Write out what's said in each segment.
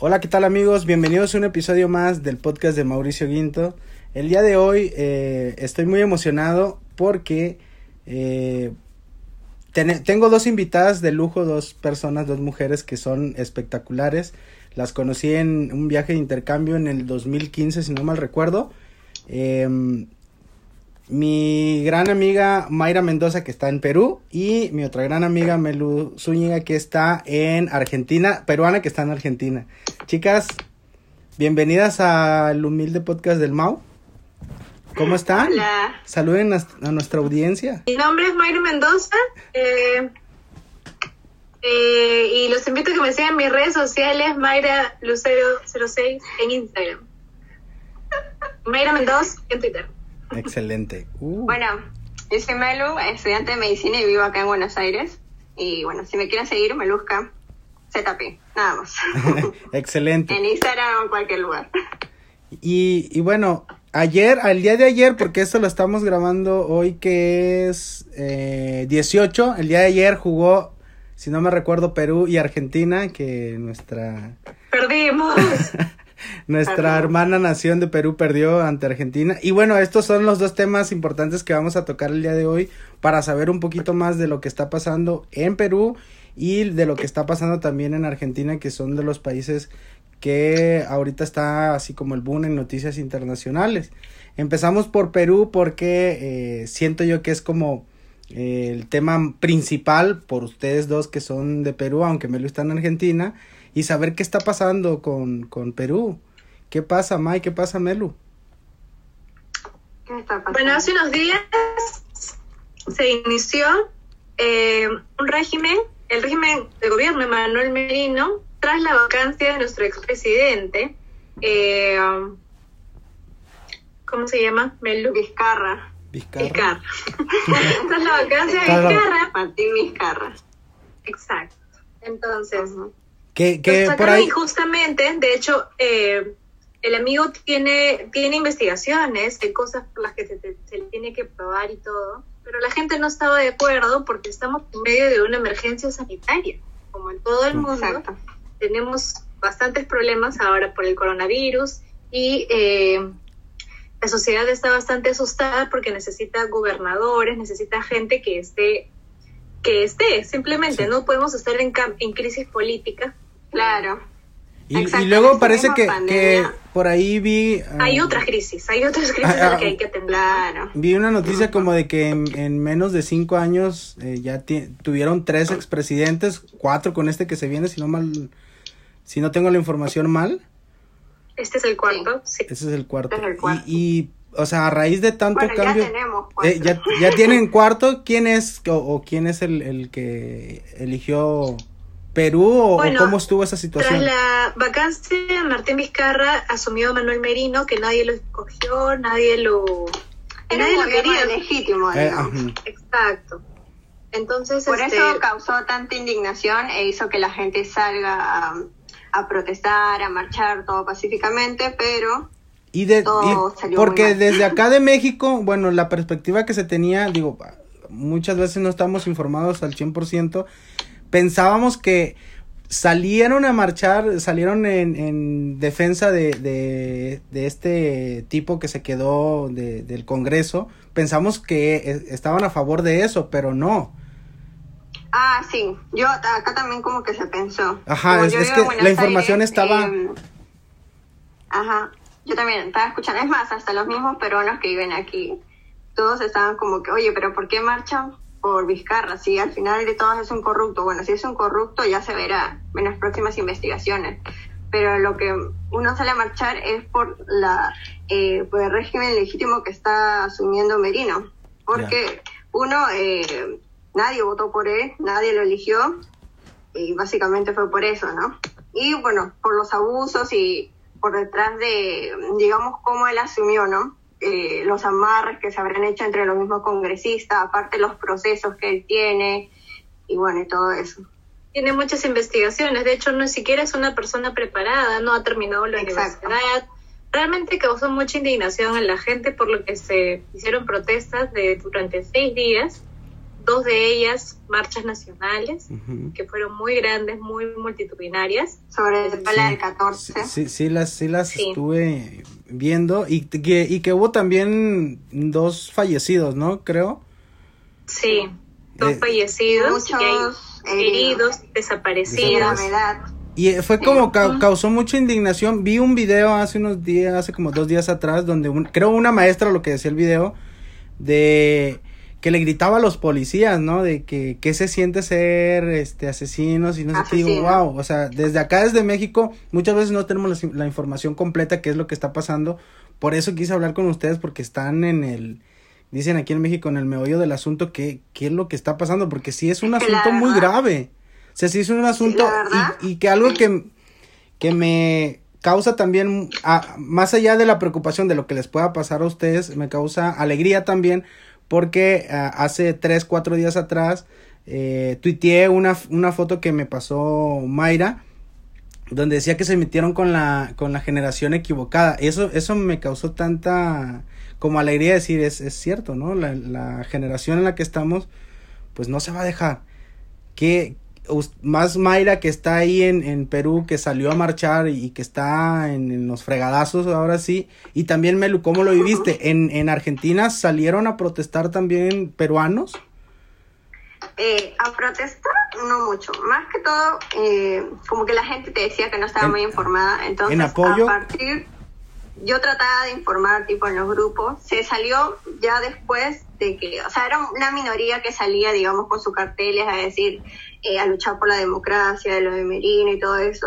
Hola, ¿qué tal amigos? Bienvenidos a un episodio más del podcast de Mauricio Guinto. El día de hoy eh, estoy muy emocionado porque eh, tengo dos invitadas de lujo, dos personas, dos mujeres que son espectaculares. Las conocí en un viaje de intercambio en el 2015, si no mal recuerdo. Em, mi gran amiga Mayra Mendoza que está en Perú y mi otra gran amiga Melu Zúñiga que está en Argentina, peruana que está en Argentina. Chicas, bienvenidas al humilde podcast del Mau. ¿Cómo están? Hola. Saluden a, nuestra audiencia. Mi nombre es Mayra Mendoza eh, eh, y los invito a que me sigan en mis redes sociales, Mayra Lucero06 en Instagram. Mayra Mendoza en Twitter. Excelente. Uh. Bueno, yo soy Melu, estudiante de medicina y vivo acá en Buenos Aires. Y bueno, si me quieren seguir, me busca ZP, nada más. Excelente. en Instagram o en cualquier lugar. Y, y bueno, ayer, al día de ayer, porque esto lo estamos grabando hoy que es eh, 18, el día de ayer jugó, si no me recuerdo, Perú y Argentina, que nuestra... Perdimos. nuestra hermana nación de Perú perdió ante Argentina. Y bueno, estos son los dos temas importantes que vamos a tocar el día de hoy para saber un poquito más de lo que está pasando en Perú y de lo que está pasando también en Argentina, que son de los países que ahorita está así como el boom en noticias internacionales. Empezamos por Perú porque eh, siento yo que es como eh, el tema principal por ustedes dos que son de Perú, aunque me lo están en Argentina, y saber qué está pasando con, con Perú. ¿Qué pasa, Mai? ¿Qué pasa, Melu? ¿Qué está bueno, hace unos días se inició eh, un régimen, el régimen de gobierno de Manuel Merino, tras la vacancia de nuestro expresidente, eh, ¿cómo se llama? Melu. Vizcarra. Vizcarra. tras la vacancia de Vizcarra. Martín Vizcarra. Exacto. Entonces, que, que por ahí... justamente, de hecho, eh, el amigo tiene, tiene investigaciones de cosas por las que se, se, le tiene que probar y todo, pero la gente no estaba de acuerdo porque estamos en medio de una emergencia sanitaria, como en todo el mundo. Tenemos bastantes problemas ahora por el coronavirus y eh, la sociedad está bastante asustada porque necesita gobernadores, necesita gente que esté, que esté, simplemente no podemos estar en, en crisis política Claro. Y, luego parece que, que, por ahí vi... Ah, hay otras crisis, hay otras crisis ah, que hay que atender. Vi una noticia como de que en, menos de cinco años eh, ya tuvieron tres expresidentes, cuatro con este que se viene, si no mal, si no tengo la información mal. Este es el cuarto, sí. Este es el cuarto. Y, o sea, a raíz de tanto cambio... Ya tenemos eh, ya, ya, tienen cuarto. ¿Quién es o, quién es el, el que eligió Perú o, cómo estuvo esa situación? Tras la vacancia, Martín Vizcarra asumió a Manuel Merino, que nadie lo escogió, nadie lo... Era nadie lo quería. legítimo. Eh, Exacto. Entonces, Por eso este, causó tanta indignación e hizo que la gente salga a, protestar, a marchar, todo pacíficamente, pero... Y, de, porque desde acá de México, bueno, la perspectiva que se tenía, digo, muchas veces no estamos informados al 100%, pensábamos que salieron a marchar, salieron en, en defensa de, de, este tipo que se quedó de, del Congreso. Pensamos que e, estaban a favor de eso, pero no. Ah, sí. Yo acá también como que se pensó. Ajá, es, que la información estaba... Em, ajá, yo también estaba escuchando. Es más, hasta los mismos peruanos que viven aquí, todos estaban como que, oye, pero ¿por qué marchan por Vizcarra, si al final de todo es un corrupto, bueno, si es un corrupto ya se verá en las próximas investigaciones, pero lo que uno sale a marchar es por la eh, por el régimen legítimo que está asumiendo Merino, porque uno, eh, nadie votó por él, nadie lo eligió, y básicamente fue por eso, ¿no? Y bueno, por los abusos y por detrás de, digamos, cómo él asumió, ¿no? Eh, los amarres que se habrán hecho entre los mismos congresistas, aparte los procesos que él tiene y bueno, y todo eso. Tiene muchas investigaciones, de hecho no siquiera es una persona preparada, no ha terminado la universidad. Realmente causó mucha indignación en la gente por lo que se hicieron protestas de durante seis días dos de ellas marchas nacionales, que fueron muy grandes, muy multitudinarias. Sobre la del 14. Sí, sí, las, sí las estuve viendo y que, y que hubo también dos fallecidos, ¿no? Creo. Sí, dos eh, fallecidos muchos heridos, desaparecidos. Y fue como causó mucha indignación. Vi un video hace unos días, hace como dos días atrás, donde creo una maestra lo que decía el video, de que le gritaba a los policías, ¿no? De que, que se siente ser este asesinos y no sé qué. Digo, wow, o sea, desde acá, desde México, muchas veces no tenemos la, información completa, qué es lo que está pasando. Por eso quise hablar con ustedes, porque están en el, dicen aquí en México, en el meollo del asunto, qué, qué es lo que está pasando, porque sí es un asunto muy grave. O sea, sí es un asunto y, y, que algo que, que me causa también, más allá de la preocupación de lo que les pueda pasar a ustedes, me causa alegría también porque ah, hace tres, cuatro días atrás eh, tuiteé una, una foto que me pasó Mayra donde decía que se metieron con la, con la generación equivocada. Eso, eso me causó tanta como alegría decir, es, es cierto, ¿no? La, la generación en la que estamos, pues no se va a dejar. ¿Qué, más Mayra que está ahí en, en, Perú, que salió a marchar y que está en, los fregadazos ahora sí. Y también Melu, ¿cómo lo viviste? ¿En, en Argentina salieron a protestar también peruanos? Eh, a protestar no mucho, más que todo eh, como que la gente te decía que no estaba muy informada, entonces ¿en apoyo? a partir yo trataba de informar tipo en los grupos, se salió ya después de que, o sea, era una minoría que salía, digamos, con sus carteles a decir, eh, a luchar por la democracia, de lo de Merino y todo eso,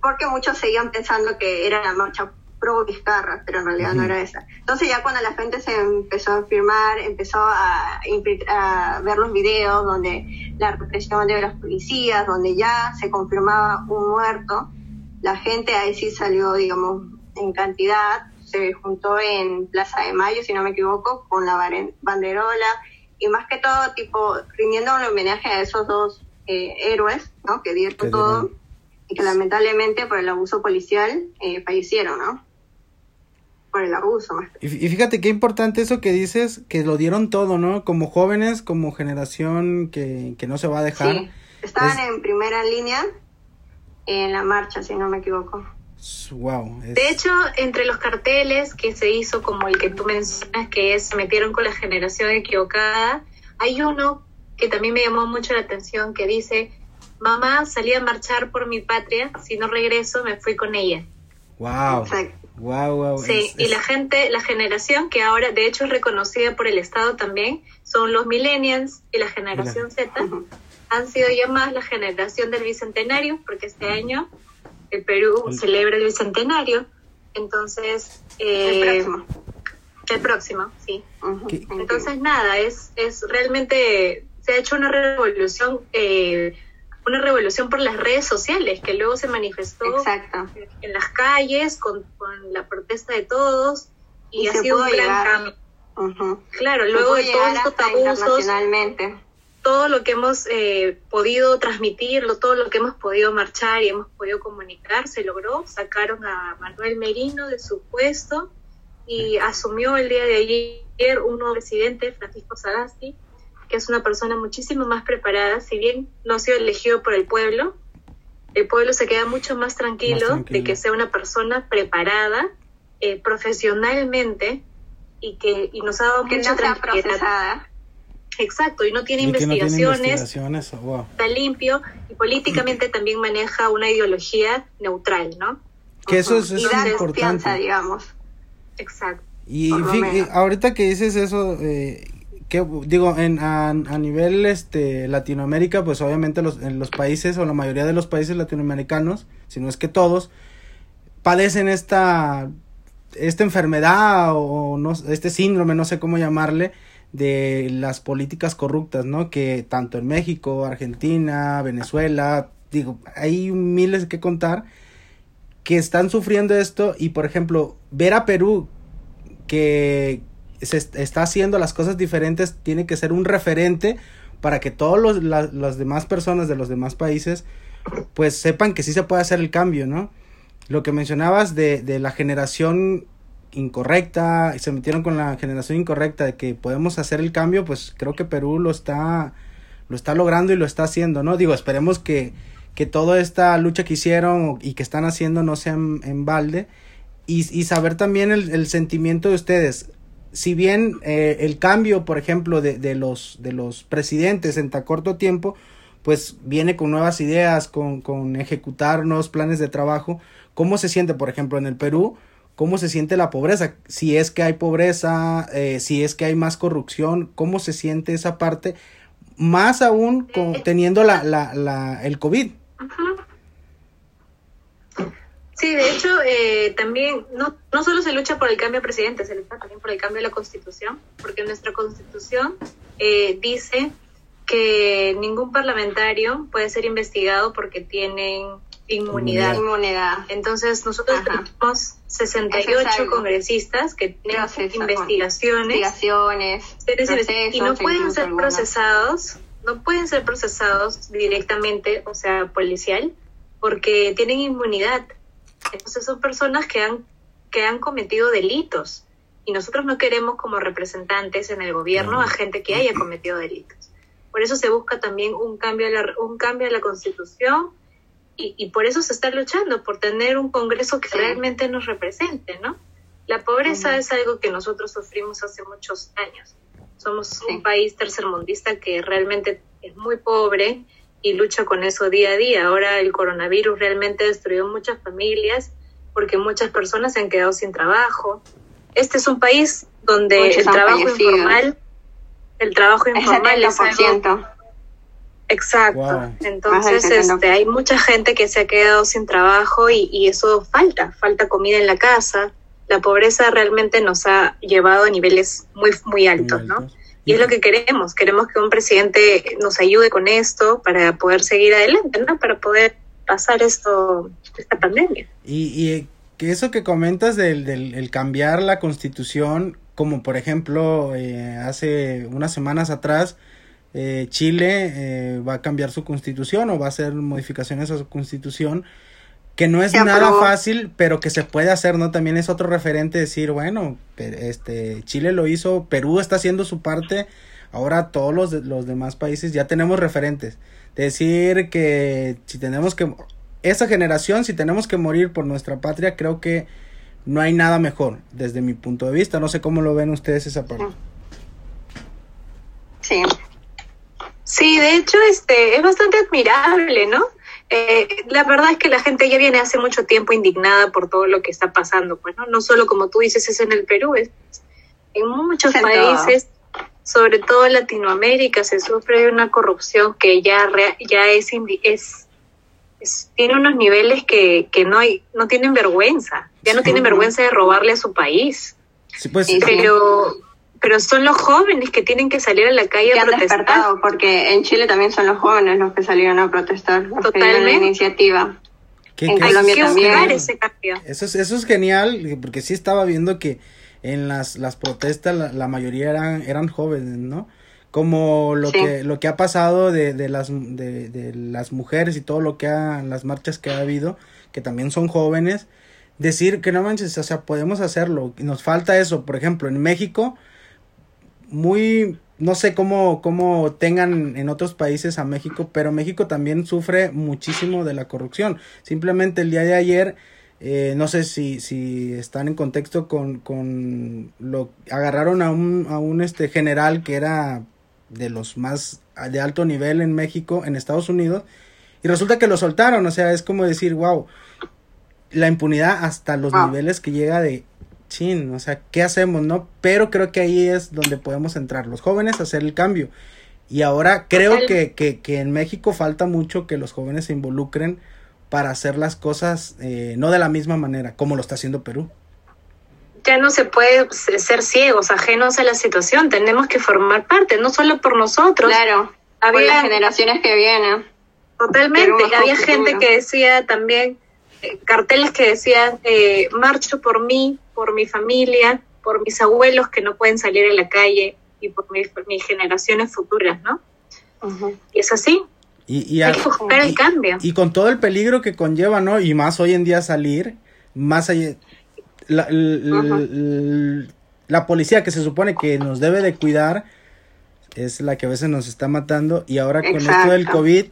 porque muchos seguían pensando que era la marcha pro Vizcarra, pero en realidad no era esa. Entonces ya cuando la gente se empezó a firmar, empezó a, a, ver los videos donde la represión de los policías, donde ya se confirmaba un muerto, la gente ahí sí salió, digamos, en cantidad, se juntó en Plaza de Mayo, si no me equivoco, con la banderola y más que todo, tipo, rindiendo un homenaje a esos dos eh, héroes, ¿no? Que dieron todo y que lamentablemente por el abuso policial eh, fallecieron, ¿no? Por el abuso. Y, fíjate qué importante eso que dices, que lo dieron todo, ¿no? Como jóvenes, como generación que, que no se va a dejar. Sí, estaban en primera línea en la marcha, si no me equivoco. Wow, De hecho, entre los carteles que se hizo, como el que tú mencionas, que es metieron con la generación equivocada, hay uno que también me llamó mucho la atención que dice, mamá salí a marchar por mi patria, si no regreso me fui con ella. Wow. Wow, wow. Sí, y la gente, la generación que ahora de hecho es reconocida por el Estado también, son los millennials y la generación Z, han sido llamadas la generación del bicentenario, porque este año el Perú celebra el bicentenario, entonces... el eh, próximo. El próximo, sí. Entonces, nada, es, es realmente, se ha hecho una revolución, eh, una revolución por las redes sociales, que luego se manifestó en las calles con, la protesta de todos, y, ha sido un gran cambio. Claro, luego de todos estos abusos todo lo que hemos eh, podido transmitir, todo lo que hemos podido marchar y hemos podido comunicar, se logró. Sacaron a Manuel Merino de su puesto y asumió el día de ayer un nuevo presidente, Francisco Sagasti, es una persona muchísimo más preparada, si bien no ha sido elegido por el pueblo, el pueblo se queda mucho más tranquilo, de que sea una persona preparada eh, profesionalmente y que y nos ha dado mucha tranquilidad. Exacto, y no tiene investigaciones, está limpio y políticamente también maneja una ideología neutral, ¿no? Que eso es, importante. digamos. Exacto. Y ahorita que dices eso, eh, que digo, en, a, nivel este Latinoamérica, pues obviamente los, en los países o la mayoría de los países latinoamericanos, si no es que todos, padecen esta, esta enfermedad o no, este síndrome, no sé cómo llamarle, de las políticas corruptas, ¿no? Que tanto en México, Argentina, Venezuela, digo, hay miles que contar que están sufriendo esto y por ejemplo, ver a Perú que se está haciendo las cosas diferentes tiene que ser un referente para que todos los, las demás personas de los demás países pues sepan que sí se puede hacer el cambio, ¿no? Lo que mencionabas de, de la generación incorrecta y se metieron con la generación incorrecta de que podemos hacer el cambio, pues creo que Perú lo está lo está logrando y lo está haciendo, ¿no? Digo, esperemos que, que toda esta lucha que hicieron y que están haciendo no sea en, balde y, y, saber también el, el, sentimiento de ustedes. Si bien eh, el cambio, por ejemplo, de, de, los, de los presidentes en tan corto tiempo, pues viene con nuevas ideas, con, con ejecutar nuevos planes de trabajo, ¿cómo se siente, por ejemplo, en el Perú? cómo se siente la pobreza, si es que hay pobreza, eh, si es que hay más corrupción, cómo se siente esa parte, más aún con, teniendo la, la, la, el COVID. Sí, de hecho, eh, también no, no solo se lucha por el cambio de presidente, se lucha también por el cambio de la constitución, porque nuestra constitución eh, dice que ningún parlamentario puede ser investigado porque tienen inmunidad. inmunidad. Entonces, nosotros tenemos 68 congresistas que tienen investigaciones, investigaciones y no pueden ser procesados, no pueden ser procesados directamente, o sea, policial, porque tienen inmunidad. Entonces son personas que han que han cometido delitos y nosotros no queremos como representantes en el gobierno a gente que haya cometido delitos. Por eso se busca también un cambio a la, un cambio a la Constitución y, por eso se está luchando, por tener un Congreso que realmente nos represente, ¿no? La pobreza es algo que nosotros sufrimos hace muchos años. Somos un país tercermundista que realmente es muy pobre y lucha con eso día a día. Ahora el coronavirus realmente destruyó muchas familias porque muchas personas se han quedado sin trabajo. Este es un país donde el trabajo informal, el trabajo informal es algo Exacto. Entonces, este, hay mucha gente que se ha quedado sin trabajo y, y, eso falta, falta comida en la casa. La pobreza realmente nos ha llevado a niveles muy, muy altos, ¿no? Y es lo que queremos, queremos que un presidente nos ayude con esto para poder seguir adelante, ¿no? Para poder pasar esto, esta pandemia. Y, y que eso que comentas del, del cambiar la constitución, como por ejemplo eh, hace unas semanas atrás, eh, Chile eh, va a cambiar su constitución o va a hacer modificaciones a su constitución que no es nada fácil, pero que se puede hacer, ¿no? También es otro referente decir, bueno, este Chile lo hizo, Perú está haciendo su parte, ahora todos los, los demás países ya tenemos referentes. Decir que si tenemos que esa generación, si tenemos que morir por nuestra patria, creo que no hay nada mejor desde mi punto de vista. No sé cómo lo ven ustedes esa parte. Sí, Sí, de hecho, este, es bastante admirable, ¿no? Eh, la verdad es que la gente ya viene hace mucho tiempo indignada por todo lo que está pasando, pues, ¿no? No solo como tú dices es en el Perú, es en muchos países, sobre todo en Latinoamérica, se sufre una corrupción que ya, ya es, es, tiene unos niveles que, que no hay, no tienen vergüenza, ya no tienen vergüenza de robarle a su país. Sí, pues, pero pero son los jóvenes que tienen que salir a la calle a protestar. despertado, porque en Chile también son los jóvenes los que salieron a protestar. Totalmente. La iniciativa. en Colombia también. Ese cambio. Eso es, eso es genial, porque sí estaba viendo que en las, las protestas la, la mayoría eran, eran jóvenes, ¿no? Como lo que lo que ha pasado de, de las de, de las mujeres y todo lo que ha las marchas que ha habido, que también son jóvenes, decir que no manches, o sea, podemos hacerlo. Nos falta eso, por ejemplo, en México muy, no sé cómo, cómo tengan en otros países a México, pero México también sufre muchísimo de la corrupción. Simplemente el día de ayer, eh, no sé si, si están en contexto con, con lo, agarraron a un, a un este general que era de los más de alto nivel en México, en Estados Unidos, y resulta que lo soltaron, o sea, es como decir, wow, la impunidad hasta los niveles que llega de chin, o sea, ¿qué hacemos, no? Pero creo que ahí es donde podemos entrar los jóvenes a hacer el cambio. Y ahora creo que, que, que en México falta mucho que los jóvenes se involucren para hacer las cosas eh, no de la misma manera como lo está haciendo Perú. Ya no se puede ser ciegos, ajenos a la situación, tenemos que formar parte, no solo por nosotros. Claro, había las generaciones que vienen. Totalmente, había gente que decía también, carteles que decían, eh, marcho por mí, por mi familia, por mis abuelos que no pueden salir a la calle y por, mis generaciones futuras, ¿no? Y es así. Y, Hay que buscar el cambio. Y con todo el peligro que conlleva, ¿no? Y más hoy en día salir, más allá, la, la policía que se supone que nos debe de cuidar es la que a veces nos está matando y ahora con esto del COVID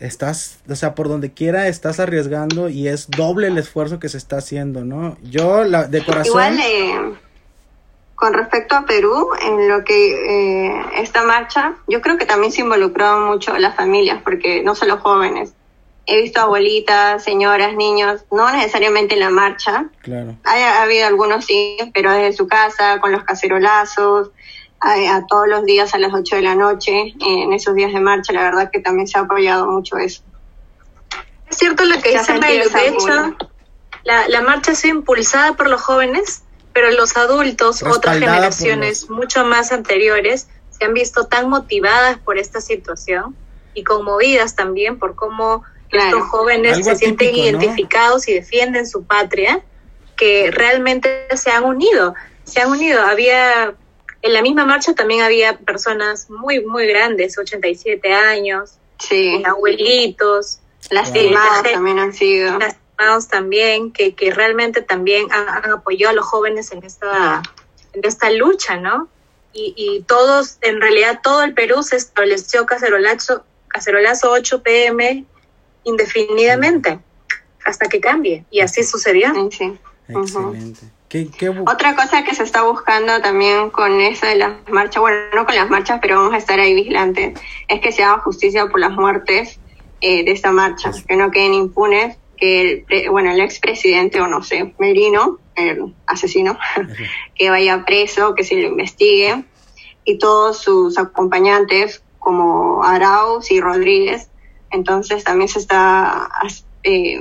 estás, o sea, por donde quiera estás arriesgando y es doble el esfuerzo que se está haciendo, ¿no? Yo, la, de corazón... Igual, eh, con respecto a Perú, en lo que eh, esta marcha, yo creo que también se involucró mucho las familias, porque no solo jóvenes. He visto abuelitas, señoras, niños, no necesariamente en la marcha. Claro. Ha, habido algunos sí, pero desde su casa, con los cacerolazos, a, todos los días a las 8 de la noche, en esos días de marcha, la verdad que también se ha apoyado mucho eso. Es cierto lo que dice Melo, de hecho, la, la marcha ha sido impulsada por los jóvenes, pero los adultos, otras generaciones mucho más anteriores, se han visto tan motivadas por esta situación y conmovidas también por cómo estos jóvenes se sienten identificados y defienden su patria, que realmente se han unido, se han unido. Había en la misma marcha también había personas muy, muy grandes, 87 años, sí. abuelitos. Lastimados también han sido. Lastimados también, que, que realmente también han, apoyado a los jóvenes en esta, en esta lucha, ¿no? Y, y todos, en realidad todo el Perú se estableció cacerolazo, cacerolazo 8 pm indefinidamente hasta que cambie. Y así sucedió. Sí. Excelente. Otra cosa que se está buscando también con eso de las marchas, bueno, no con las marchas, pero vamos a estar ahí vigilantes, es que se haga justicia por las muertes eh, de esta marcha, que no queden impunes, que el, bueno, el expresidente, o no sé, Merino, el asesino, que vaya preso, que se lo investigue, y todos sus acompañantes, como Arauz y Rodríguez, entonces también se está... Eh,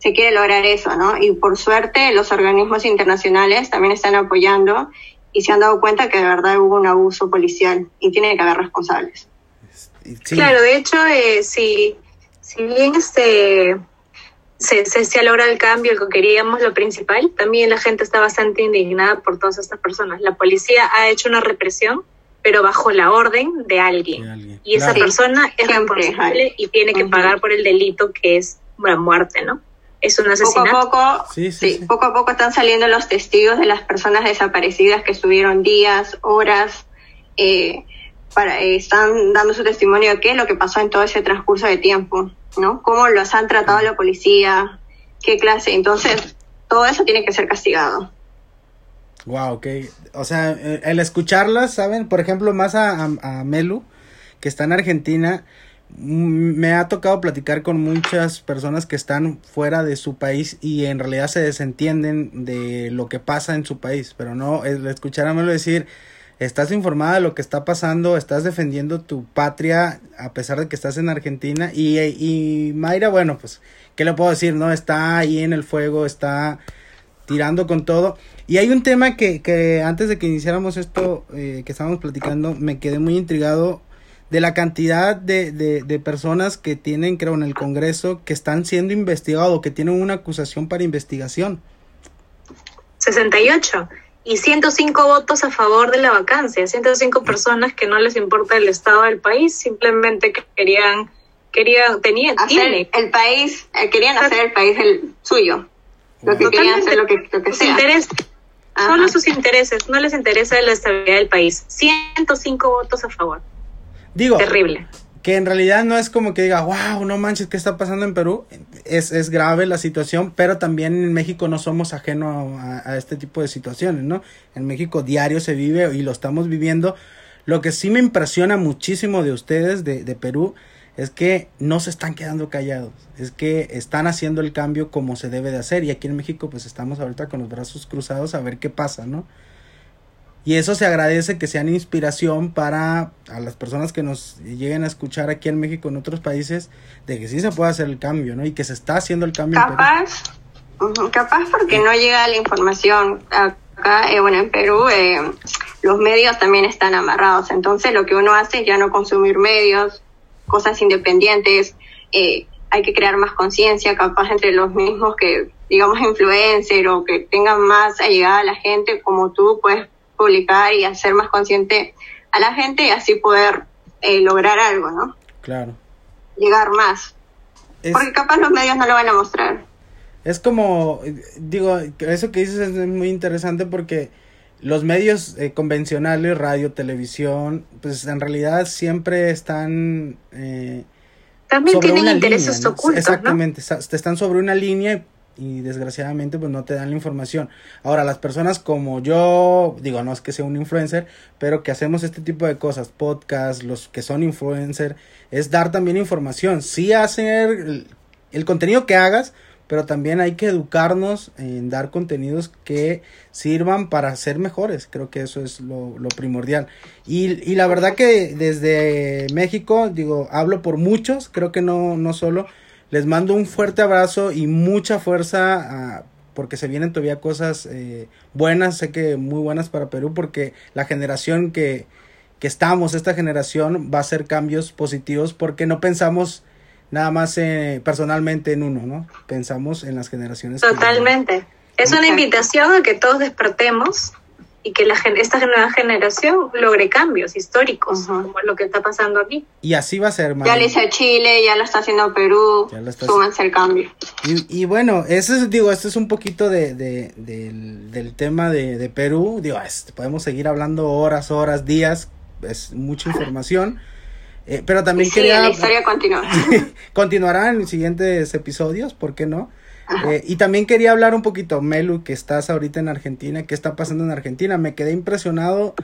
se quiere lograr eso, ¿no? Y por suerte los organismos internacionales también están apoyando y se han dado cuenta que de verdad hubo un abuso policial y tiene que haber responsables. Claro, de hecho, eh, si, si bien este se, se, ha logrado el cambio, que queríamos, lo principal, también la gente está bastante indignada por todas estas personas. La policía ha hecho una represión, pero bajo la orden de alguien. Y esa persona es responsable y tiene que pagar por el delito que es la muerte, ¿no? Es un asesinato. Poco a poco, sí, poco a poco están saliendo los testigos de las personas desaparecidas que estuvieron días, horas, eh, para, eh, están dando su testimonio de qué es lo que pasó en todo ese transcurso de tiempo, ¿no? Cómo los han tratado la policía, qué clase. Entonces, todo eso tiene que ser castigado. Wow, ok. O sea, eh, el escucharlas, ¿saben? Por ejemplo, más a, a Melu, que está en Argentina, me ha tocado platicar con muchas personas que están fuera de su país y en realidad se desentienden de lo que pasa en su país, pero no, escuchar a Melo decir, estás informada de lo que está pasando, estás defendiendo tu patria a pesar de que estás en Argentina y, y Mayra, bueno, pues, ¿qué le puedo decir? No, está ahí en el fuego, está tirando con todo. Y hay un tema que, que antes de que iniciáramos esto eh, que estábamos platicando, me quedé muy intrigado de la cantidad de, de, personas que tienen, creo, en el Congreso que están siendo investigados, que tienen una acusación para investigación. 68 y 105 votos a favor de la vacancia, 105 personas que no les importa el estado del país, simplemente querían, querían, tenían, hacer el país, eh, querían hacer el país el suyo, lo que querían hacer lo que, lo que sea. solo sus intereses, no les interesa la estabilidad del país, 105 votos a favor. Digo, terrible. Que en realidad no es como que diga, wow, no manches, ¿qué está pasando en Perú? Es, es grave la situación, pero también en México no somos ajeno a, este tipo de situaciones, ¿no? En México diario se vive y lo estamos viviendo. Lo que sí me impresiona muchísimo de ustedes, de, de Perú, es que no se están quedando callados, es que están haciendo el cambio como se debe de hacer y aquí en México pues estamos ahorita con los brazos cruzados a ver qué pasa, ¿no? Y eso se agradece que sean inspiración para a las personas que nos lleguen a escuchar aquí en México, en otros países, de que sí se puede hacer el cambio, ¿no? Y que se está haciendo el cambio. Capaz, capaz porque no llega la información. Acá, eh, bueno, en Perú eh, los medios también están amarrados, entonces lo que uno hace es ya no consumir medios, cosas independientes, eh, hay que crear más conciencia, capaz entre los mismos que, digamos, influencer o que tengan más llegada a la gente, como tú, pues publicar y hacer más consciente a la gente y así poder eh, lograr algo, ¿no? Claro. Llegar más. Porque capaz los medios no lo van a mostrar. Es como, digo, eso que dices es muy interesante porque los medios eh, convencionales, radio, televisión, pues en realidad siempre están... Eh, También tienen intereses ocultos. Exactamente, están sobre una línea y desgraciadamente pues no te dan la información. Ahora, las personas como yo, digo, no es que sea un influencer, pero que hacemos este tipo de cosas, podcast, los que son influencer, es dar también información, sí hacer el, contenido que hagas, pero también hay que educarnos en dar contenidos que sirvan para ser mejores. Creo que eso es lo, lo primordial. Y, y, la verdad que desde México, digo, hablo por muchos, creo que no, no solo, les mando un fuerte abrazo y mucha fuerza porque se vienen todavía cosas eh, buenas, sé que muy buenas para Perú porque la generación que, que estamos, esta generación va a hacer cambios positivos porque no pensamos nada más eh, personalmente en uno, ¿no? Pensamos en las generaciones. Totalmente. Es una invitación a que todos despertemos y que la, esta nueva generación logre cambios históricos, como lo que está pasando aquí. Y así va a ser, Ya lo hizo Chile, ya lo está haciendo Perú, súbanse el cambio. Y, y, bueno, eso es, digo, esto es un poquito de, de del, del, tema de, de Perú, digo, podemos seguir hablando horas, horas, días, es mucha información. Eh, pero también quería... la historia continúa. continuará en siguientes episodios, ¿por qué no? Eh, y también quería hablar un poquito, Melu, que estás ahorita en Argentina, ¿qué está pasando en Argentina? Me quedé impresionado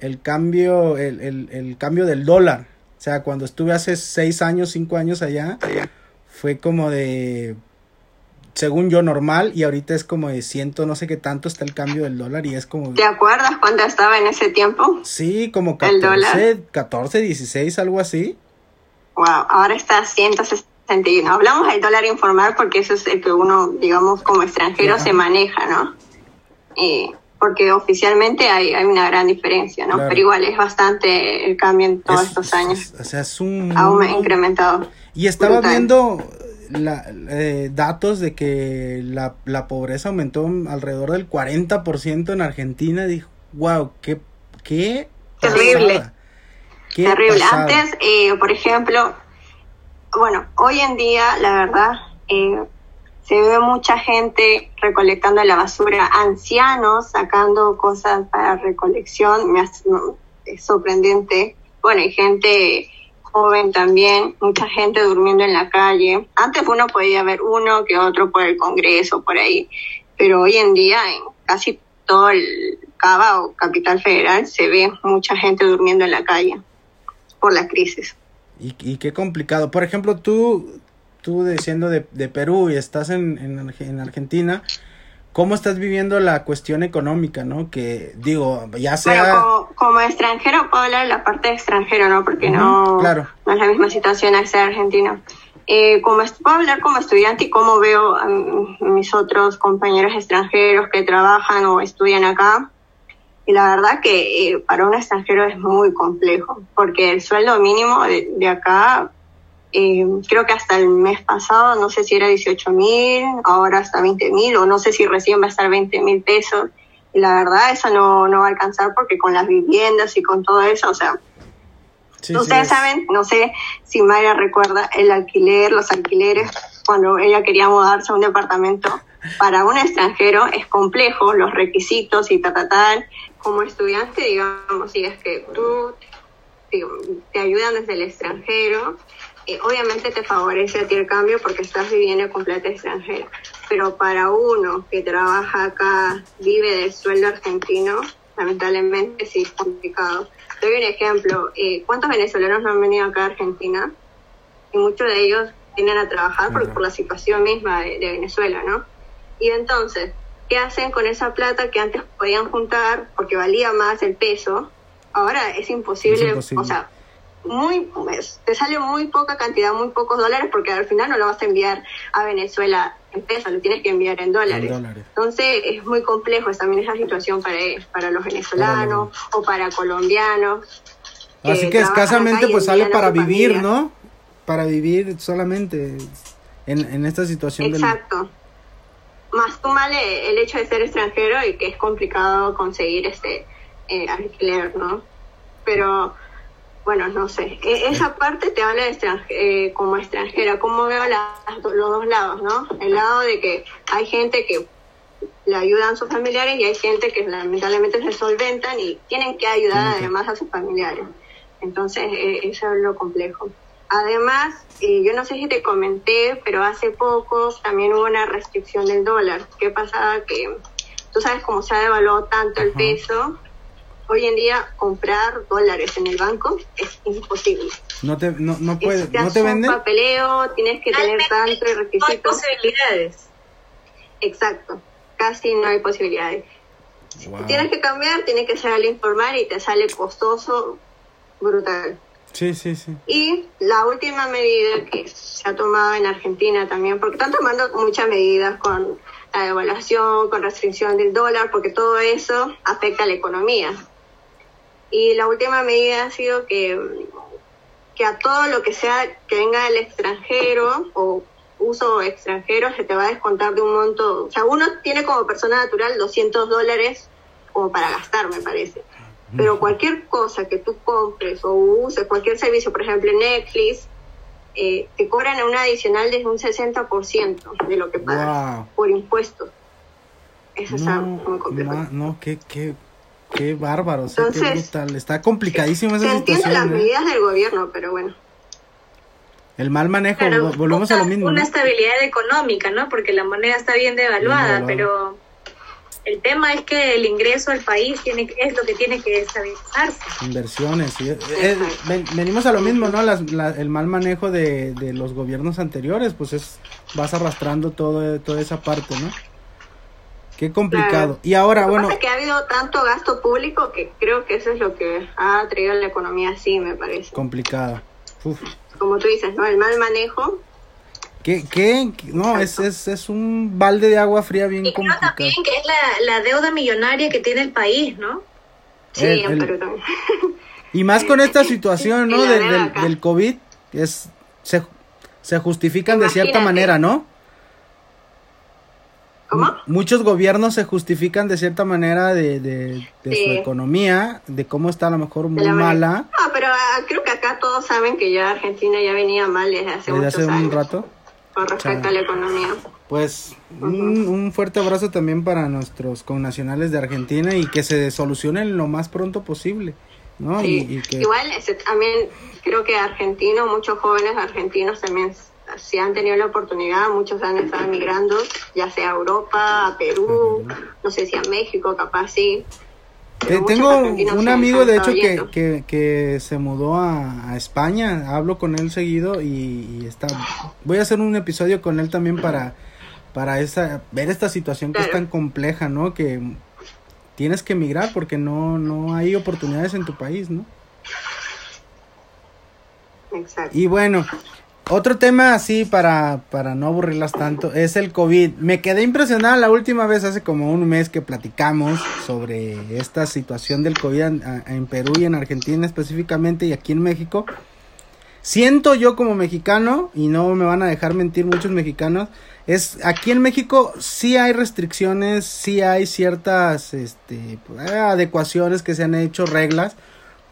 el cambio, el, el, el cambio del dólar. O sea, cuando estuve hace seis años, cinco años allá, fue como de, según yo, normal, y ahorita es como de ciento, no sé qué tanto está el cambio del dólar, y es como... ¿Te acuerdas cuándo estaba en ese tiempo? Sí, como 14, 14 16, algo así. Wow, ahora está a 160 Hablamos del dólar informal porque eso es el que uno, digamos, como extranjero se maneja, ¿no? porque oficialmente hay, hay una gran diferencia, ¿no? Pero igual es bastante el cambio en todos estos años. o sea, es un... Incrementado. Y estaba viendo la, eh, datos de que la, la pobreza aumentó alrededor del 40% en Argentina. Dijo, wow, qué... qué Terrible. Terrible. Antes, eh, por ejemplo, bueno, hoy en día, la verdad, eh, se ve mucha gente recolectando la basura, ancianos sacando cosas para recolección, me es sorprendente. Bueno, hay gente joven también, mucha gente durmiendo en la calle. Antes uno podía ver uno que otro por el Congreso, por ahí, pero hoy en día en casi todo el Cava o Capital Federal se ve mucha gente durmiendo en la calle por la crisis. Y, y qué complicado. Por ejemplo, tú, tú diciendo de, de Perú y estás en, en, Argentina, ¿cómo estás viviendo la cuestión económica, no? Que digo, ya sea... como, extranjero puedo hablar de la parte de extranjero, ¿no? Porque no, claro. no es la misma situación al ser argentino. Eh, como puedo hablar como estudiante y cómo veo a mis otros compañeros extranjeros que trabajan o estudian acá. Y la verdad que eh, para un extranjero es muy complejo, porque el sueldo mínimo de, acá, eh, creo que hasta el mes pasado, no sé si era 18 mil, ahora hasta 20 mil, o no sé si recién va a estar 20 mil pesos. Y la verdad, eso no, no va a alcanzar porque con las viviendas y con todo eso, o sea, ustedes saben, no sé si Mayra recuerda el alquiler, los alquileres, cuando ella quería mudarse a un departamento. Para un extranjero es complejo, los requisitos y ta, ta, tal como estudiante, digamos, si es que tú te ayudan desde el extranjero, eh, obviamente te favorece a ti el cambio porque estás viviendo completo extranjero. Pero para uno que trabaja acá, vive del sueldo argentino, lamentablemente sí es complicado. Doy un ejemplo. Eh, ¿Cuántos venezolanos no han venido acá a Argentina? Y muchos de ellos vienen a trabajar por, por la situación misma de, de Venezuela, ¿no? Y entonces, ¿qué hacen con esa plata que antes podían juntar porque valía más el peso? Ahora es imposible, o sea, muy te sale muy poca cantidad, muy pocos dólares porque al final no lo vas a enviar a Venezuela en pesos, lo tienes que enviar en dólares. Entonces es muy complejo también esa situación para, para los venezolanos o para colombianos. Así que escasamente pues sale para vivir, ¿no? Para vivir solamente en, en esta situación. Exacto más súmale el hecho de ser extranjero y que es complicado conseguir este eh, alquiler, ¿no? Pero bueno, no sé, e- esa parte te habla de eh, como extranjera, cómo veo las- los dos lados, ¿no? El lado de que hay gente que le ayudan a sus familiares y hay gente que lamentablemente se solventan y tienen que ayudar además a sus familiares. Entonces, eh, eso es lo complejo. Además, eh, yo no sé si te comenté, pero hace poco también hubo una restricción del dólar. ¿Qué pasaba? Que tú sabes cómo se ha devaluado tanto el peso. Hoy en día comprar dólares en el banco es imposible. No te, no, no puede, Es- no te un venden. papeleo, tienes que tener tanto No hay requisitos. posibilidades. Exacto, casi no hay posibilidades. Wow. Tienes que cambiar, tienes que salir a informar y te sale costoso, brutal. Sí, sí, sí. Y la última medida que se ha tomado en Argentina también, porque están tomando muchas medidas con la devaluación, con restricción del dólar, porque todo eso afecta a la economía. Y la última medida ha sido que, que a todo lo que sea que venga del extranjero o uso extranjero se te va a descontar de un monto, o sea, uno tiene como persona natural 200 dólares como para gastar, me parece. Pero cualquier cosa que tú compres o uses, cualquier servicio, por ejemplo Netflix, eh, te cobran un adicional de un 60% de lo que pagas Wow. por impuestos. Eso está No, muy complejo. ma- no, qué, qué, qué bárbaro, o sea, qué Entonces, brutal. Está complicadísima Se esa entienden las situación. ¿eh? medidas del gobierno, pero bueno. El mal manejo, Claro, volvemos a una, lo mismo. Una ¿no? estabilidad económica, ¿no? Porque la moneda está bien devaluada, Bien pero el tema es que el ingreso al país tiene es lo que tiene que estabilizarse. Inversiones, sí. Eh, ven- venimos a lo mismo, ¿no? Las- la- el mal manejo de, de los gobiernos anteriores, pues es, vas arrastrando todo, toda esa parte, ¿no? Qué complicado. Claro. Y ahora, Lo bueno, pasa que ha habido tanto gasto público que creo que eso es lo que ha traído la economía así, me parece. complicada. Uf. Como tú dices, ¿no? El mal manejo. ¿Qué, qué? No, es, es, es un balde de agua fría bien Y creo complicado. también que es la, la deuda millonaria que tiene el país, ¿no? Sí, El- el- también. Y más con esta situación, ¿no? Del, del, COVID, es, se, se justifican de cierta manera, ¿no? ¿Cómo? Muchos gobiernos se justifican de cierta manera de, de, de Sí. su economía, de cómo está a lo mejor muy la mala No, pero ah, creo que acá todos saben que ya Argentina ya venía mal desde hace desde muchos hace un rato. Con respecto Chao. a la economía. Pues un, un fuerte abrazo también para nuestros connacionales de Argentina y que se solucionen lo más pronto posible, ¿no? Sí. Y, y que Igual este, también creo que argentinos, muchos jóvenes argentinos también, si han tenido la oportunidad, muchos han estado migrando, ya sea a Europa, a Perú, no sé si a México, capaz sí. Pero tengo un amigo de hecho que, que, que se mudó a, a España, hablo con él seguido y, y está voy a hacer un episodio con él también para para esa ver esta situación que es tan compleja, ¿no? Que tienes que emigrar porque no no hay oportunidades en tu país, ¿no? Exacto. Y bueno, otro tema así para, para no aburrirlas tanto es el COVID. Me quedé impresionada la última vez, hace como un mes que platicamos sobre esta situación del COVID en, Perú y en Argentina específicamente y aquí en México. Siento yo como mexicano, y no me van a dejar mentir muchos mexicanos, es aquí en México sí hay restricciones, sí hay ciertas este, adecuaciones que se han hecho, reglas,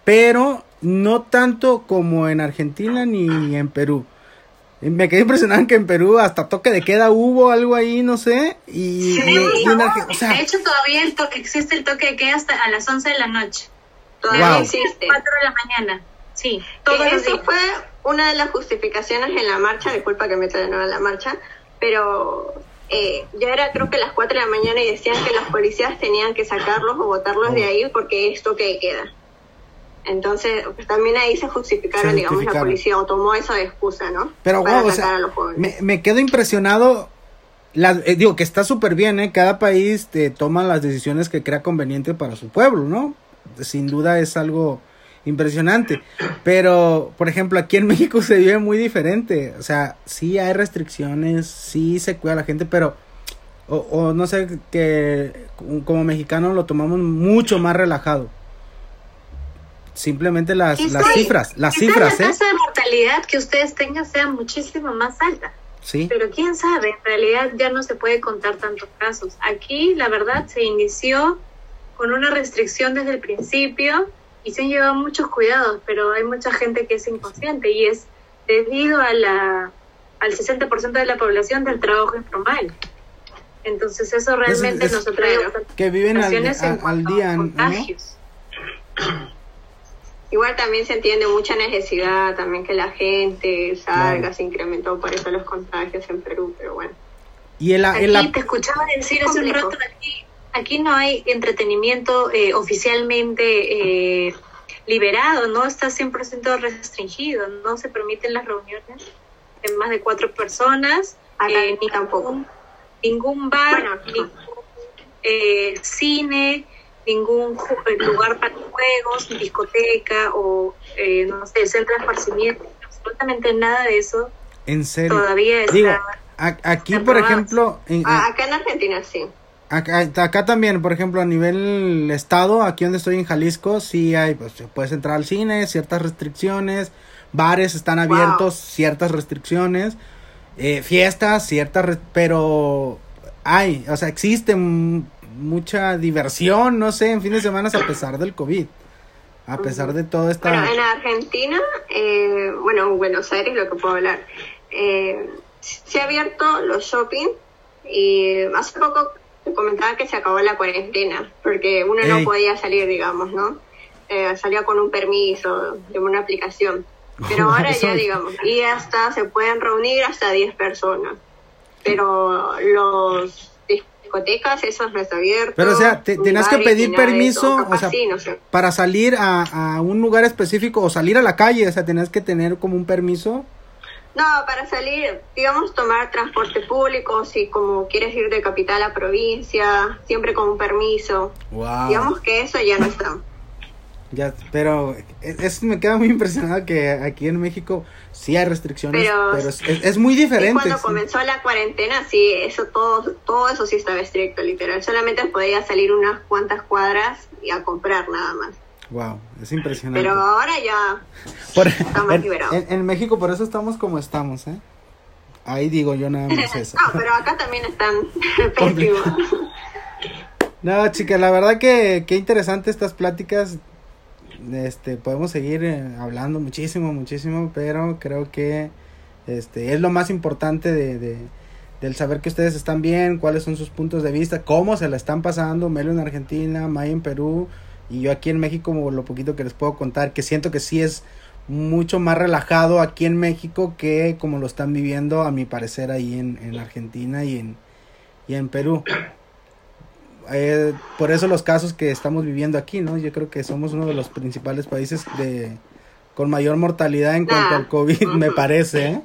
pero no tanto como en Argentina ni en Perú. Y Me quedé impresionado que en Perú hasta toque de queda hubo algo ahí, no sé, y, y- y o sea, de hecho, todavía el toque, existe el toque de queda hasta a las 11 de la noche. Todavía Wow. existe. 4 de la mañana. Sí, los eso días. fue una de las justificaciones en la marcha, disculpa que me trae de nuevo a la marcha, pero eh, ya era creo que las 4 de la mañana y decían que los policías tenían que sacarlos o botarlos de ahí porque es toque de queda. Entonces, pues también ahí se justificaron, Se digamos, la policía o tomó eso de excusa, ¿no? Pero Para wow, o sea, a los jóvenes. me, me quedo impresionado. La, eh, digo que está súper bien, ¿eh? Cada país te toma las decisiones que crea conveniente para su pueblo, ¿no? Sin duda es algo impresionante. Pero, por ejemplo, aquí en México se vive muy diferente. O sea, sí hay restricciones, sí se cuida a la gente, pero... O, o no sé, que como mexicanos lo tomamos mucho más relajado. Simplemente las, las cifras, las cifras, la ¿eh? tasa de mortalidad que ustedes tengan sea muchísimo más alta. Sí. Pero quién sabe, en realidad ya no se puede contar tantos casos. Aquí, la verdad, se inició con una restricción desde el principio y se han llevado muchos cuidados, pero hay mucha gente que es inconsciente y es debido a la, al 60% de la población del trabajo informal. Entonces eso realmente es- nos traído que viven al, al- día, ¿no? Igual también se entiende mucha necesidad, también que la gente salga, Claro. se incrementó por eso los contagios en Perú, pero bueno. Y el, Aquí el- te escuchaba decir hace un rato, aquí, aquí no hay entretenimiento eh, oficialmente eh, liberado, no está 100% restringido, no se permiten las reuniones de más de cuatro personas, Acá eh, tampoco. ningún, ningún bar, Bueno, ningún eh, cine, ningún eh, lugar para juegos, discoteca o, eh, no sé, centro de esparcimiento, absolutamente nada de eso en serio. todavía está... Digo, aquí, por ejemplo, en- Ah, acá en Argentina sí. Acá, acá también, por ejemplo, a nivel estado, aquí donde estoy en Jalisco, sí hay, pues puedes entrar al cine, ciertas restricciones, bares están Wow. abiertos, ciertas restricciones, eh, fiestas, ciertas, pero hay, o sea, existe m- mucha diversión, no sé, en fin de semana a pesar del COVID, a pesar de todo esta... Bueno, en Argentina, eh, bueno, en Buenos Aires lo que puedo hablar, eh, se ha abierto los shopping y hace poco comentaba que se acabó la cuarentena, porque uno Ey. no podía salir, digamos, ¿no? Eh, salía con un permiso de una aplicación. Pero ahora Eso- ya, digamos, y hasta se pueden reunir hasta 10 personas. Pero los discotecas, esos no está abierto. Pero, o sea, te- tenías que pedir permiso, eso. o Capaz sea, sí, no sé. para salir a, a un lugar específico o salir a la calle, o sea, tenías que tener como un permiso. No, para salir, digamos, tomar transporte público, si como quieres ir de capital a provincia, siempre con un permiso. Wow. Digamos que eso ya no está. Ya, pero es, es- me queda muy impresionado que aquí en México sí hay restricciones, pero, Pero- es, muy diferente. cuando sí. comenzó la cuarentena, sí, eso todo, todo eso sí estaba estricto, literal. Solamente podía salir unas cuantas cuadras y a comprar nada más. Wow, es impresionante. Pero ahora ya Por- está más en, liberado. en- en México por eso estamos como estamos, ¿eh? Ahí digo yo nada más eso. No, pero acá también están pésimos. No, chicas, la verdad que qué interesante estas pláticas. Este, podemos seguir eh, hablando muchísimo, muchísimo, pero creo que este es lo más importante de, de- del saber que ustedes están bien, cuáles son sus puntos de vista, cómo se la están pasando, Melo en Argentina, May en Perú y yo aquí en México, lo poquito que les puedo contar, que siento que sí es mucho más relajado aquí en México que como lo están viviendo a mi parecer ahí en, en Argentina y en, y en Perú eh, por eso los casos que estamos viviendo aquí, ¿no? Yo creo que somos uno de los principales países de con mayor mortalidad en cuanto Ah, al COVID, me parece, ¿eh?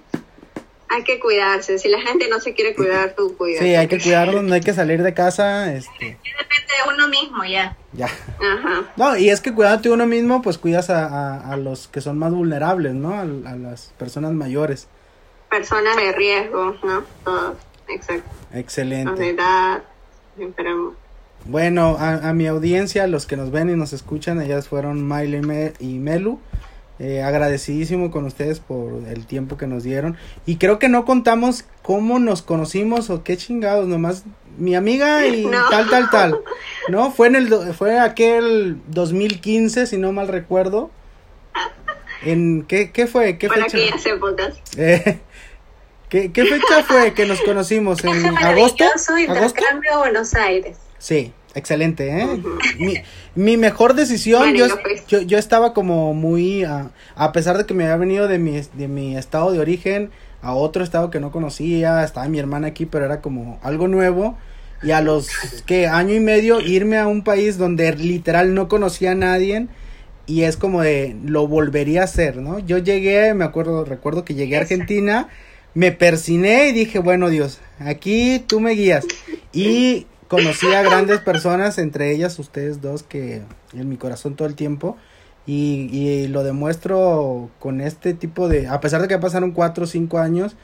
Hay que cuidarse. Si la gente no se quiere cuidar, tú cuidas. Sí, hay que cuidarnos, no hay que salir de casa, este, Depende de uno mismo ya. ya. Ajá. No, y es que cuidándote uno mismo, pues cuidas a, a, a los que son más vulnerables, ¿no? A, a las personas mayores. Personas de riesgo, ¿no? Todos. Exacto. Excelente. edad, enfermos. Bueno, a, a mi audiencia, los que nos ven y nos escuchan, ellas fueron Miley Me- y Melu. Eh, agradecidísimo con ustedes por el tiempo que nos dieron. Y creo que no contamos cómo nos conocimos o qué chingados, nomás mi amiga y No. tal, tal, tal. No, fue en el, fue aquel 2015, si no mal recuerdo. ¿En qué, qué fue? ¿Qué fecha? épocas. Eh, ¿qué, ¿Qué fecha fue que nos conocimos? ¿En agosto? ¿Agosto? Buenos Aires. Sí, excelente, ¿eh? Mi, mi mejor decisión, Bueno, yo, yo yo, yo estaba como muy, ah, a pesar de que me había venido de mi, de mi estado de origen a otro estado que no conocía, estaba mi hermana aquí, pero era como algo nuevo. Y a los, que Año y medio irme a un país donde literal no conocía a nadie y es como de, lo volvería a hacer, ¿no? Yo llegué, me acuerdo, recuerdo que llegué a Argentina, me persiné y dije, bueno Dios, aquí tú me guías. Y conocí a grandes personas, entre ellas ustedes dos, que en mi corazón todo el tiempo. Y, y lo demuestro con este tipo de, a pesar de que pasaron cuatro o cinco años,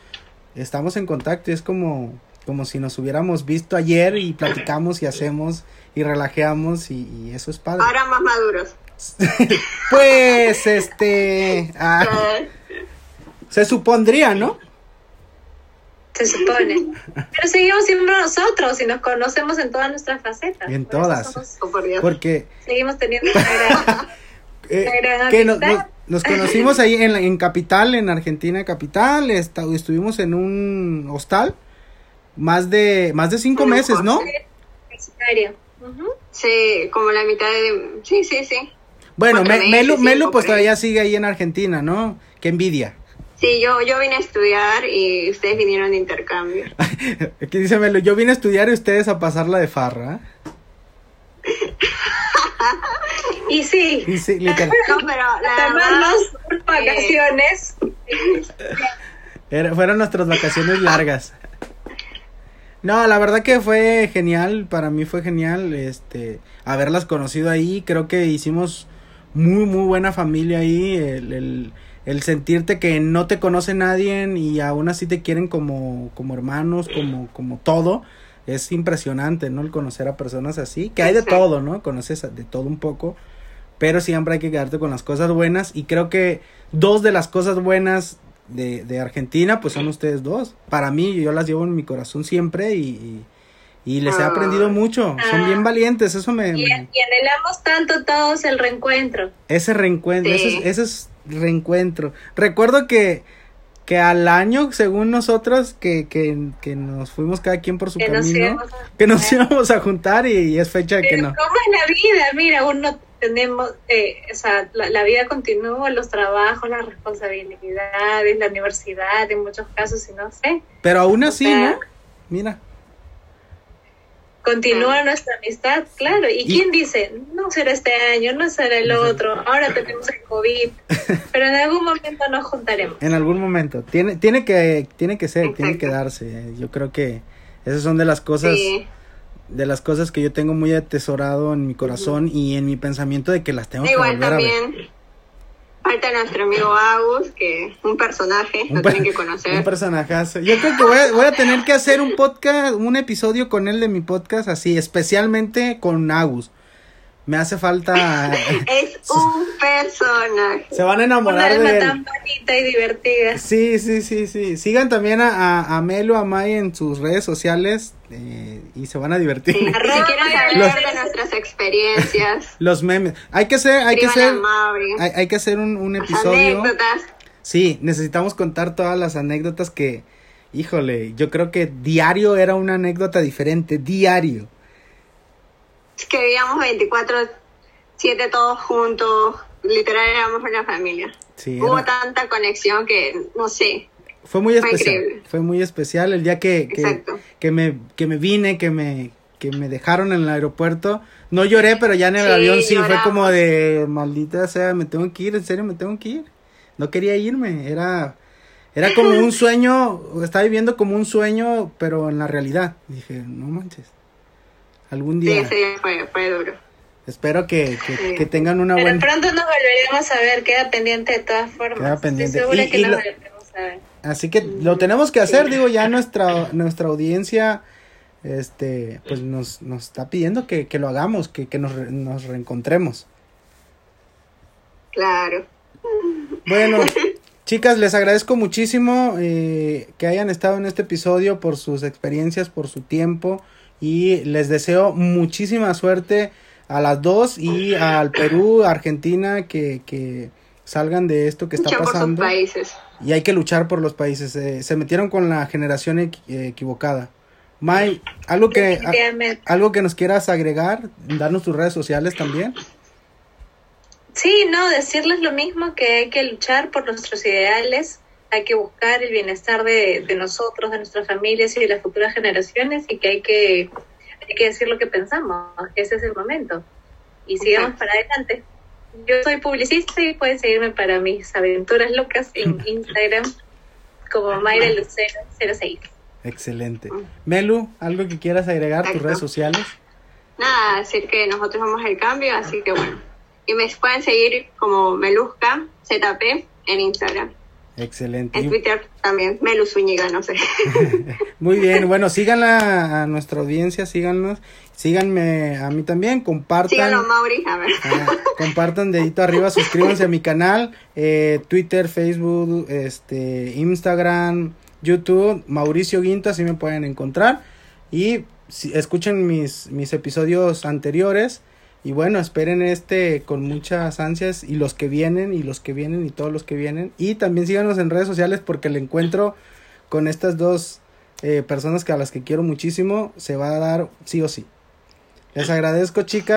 estamos en contacto y es como, como si nos hubiéramos visto ayer y platicamos y hacemos y relajeamos y, y eso es padre. Ahora más maduros. Pues, este, ah, se supondría, ¿no? Se supone. Pero seguimos siendo nosotros y nos conocemos en todas nuestras facetas. En Por todas. Porque seguimos teniendo una gran- Eh, gran que nos, nos- nos conocimos ahí en, la- en Capital, en Argentina Capital, esta- estuvimos en un hostal más de más de cinco meses, ¿no? Sí, como la mitad de... Sí, sí, sí. Bueno, Cuatro Me- meses, Melu, Melu pues todavía sigue ahí en Argentina, ¿no? Qué envidia. Sí, yo, yo vine a estudiar y ustedes vinieron de intercambio. Aquí dice Melu, yo vine a estudiar y ustedes a pasarla de farra. Y sí, Y sí, literal. No, pero la verdad... tomarnos vacaciones. Era- fueron nuestras vacaciones largas. No, la verdad que fue genial, para mí fue genial, este, haberlas conocido ahí, creo que hicimos muy, muy buena familia ahí, el, el, el sentirte que no te conoce nadie y aún así te quieren como, como hermanos, como, como todo, es impresionante, ¿no? El conocer a personas así, que hay de todo, ¿no? Conoces de todo un poco, pero siempre hay que quedarte con las cosas buenas y creo que dos de las cosas buenas de, de Argentina pues son ustedes dos. Para mí yo las llevo en mi corazón siempre y, y, y les he Ah. aprendido mucho. Son Ah. bien valientes, eso me... Y, me- y anhelamos tanto todos el reencuentro. ese reencuentro, Sí. ese, es, ese es reencuentro. Recuerdo que, que al año, según nosotros, que, que, que nos fuimos cada quien por su Que nos camino, a que nos íbamos a juntar y, y es fecha de que Pero no. ¿Cómo es la vida? Mira, uno tenemos, eh, o sea, la, la vida continúa, los trabajos, las responsabilidades, la universidad, en muchos casos, y no sé. Pero aún así, sea, ¿no? Mira. Continúa nuestra amistad, claro. ¿Y, Y- quién dice, no será este año, no será el otro, ahora tenemos el COVID, pero en algún momento nos juntaremos. En algún momento. Tiene, tiene que, tiene que ser, tiene que darse. Yo creo que esas son de las cosas, Sí, de las cosas que yo tengo muy atesorado en mi corazón y en mi pensamiento de que las tengo que igual volver a ver. Falta nuestro amigo Agus, que un personaje, Un lo tienen que conocer. Un personajazo. Yo creo que voy a, voy a tener que hacer un podcast, un episodio con él de mi podcast, así, especialmente con Agus. Me hace falta. Es un personaje. Se van a Una enamorar alma de él. tan bonita y divertida. Sí, sí, sí, sí. Sigan también a, a, a Melo, a May en sus redes sociales eh, y se van a divertir. Sí, si quieren Los- saber de nuestras experiencias, Los memes. Hay que hacer, hay que hacer, hay, hay que hacer un, un Las episodio. anécdotas. Sí, necesitamos contar todas las anécdotas que, híjole, yo creo que diario era una anécdota diferente, diario. Que vivíamos 24, 7 todos juntos. Literal éramos una familia. Sí, Hubo era- tanta conexión que, no sé, fue muy fue especial. increíble. Fue muy especial el día que, que, que me, que me vine, que me, que me dejaron en el aeropuerto. No lloré, pero ya en el Sí, avión sí fue lloramos. como de maldita sea, me tengo que ir, en serio me tengo que ir. No quería irme, era, era como un sueño, estaba viviendo como un sueño, pero en la realidad. Dije, no manches. Algún sí, día. ese día fue, fue duro. Espero que, que, Sí. que tengan una Pero buena... pronto nos volveremos a ver, queda pendiente de todas formas. Queda pendiente. Estoy segura Y- que y nos lo- volveremos a ver. Así que lo tenemos que hacer, digo, ya nuestra, nuestra audiencia, este, pues nos, nos está pidiendo que, que lo hagamos, que, que nos, nos reencontremos. Claro. Bueno, chicas, les agradezco muchísimo eh, que hayan estado en este episodio por sus experiencias, por su tiempo y les deseo muchísima suerte a las dos y al Perú, Argentina, que, que salgan de esto que está Luchan por sus pasando. países. Y hay que luchar por los países. eh, se metieron con la generación eh, equivocada. May, algo que, a- algo que nos quieras agregar, darnos tus redes sociales también. Sí, no, decirles lo mismo, que hay que luchar por nuestros ideales, hay que buscar el bienestar de, de nosotros, de nuestras familias y de las futuras generaciones y que hay que, hay que decir lo que pensamos, que ese es el momento. Y sigamos Exacto. para adelante. Yo soy publicista y pueden seguirme para mis aventuras locas en Instagram como Mayra Lucero 06. Excelente. Melu, algo que quieras agregar, tus Exacto. redes sociales. Nada, decir que nosotros vamos al cambio, así que bueno. Y me pueden seguir como Melusca ZP en Instagram. Excelente. En Twitter también, Melu Zúñiga, no sé. Muy bien, bueno, síganla a nuestra audiencia, síganos, síganme a mí también, compartan. Síganlo, Mauri. A ver. Ah, compartan dedito arriba, suscríbanse a mi canal, eh, Twitter, Facebook, este, Instagram, YouTube, Mauricio Guinto, así me pueden encontrar. Y si, escuchen mis, mis episodios anteriores. Y bueno, esperen este con muchas ansias y los que vienen y los que vienen y todos los que vienen. Y también síganos en redes sociales porque el encuentro con estas dos eh, personas que a las que quiero muchísimo se va a dar sí o sí. Les agradezco chicas.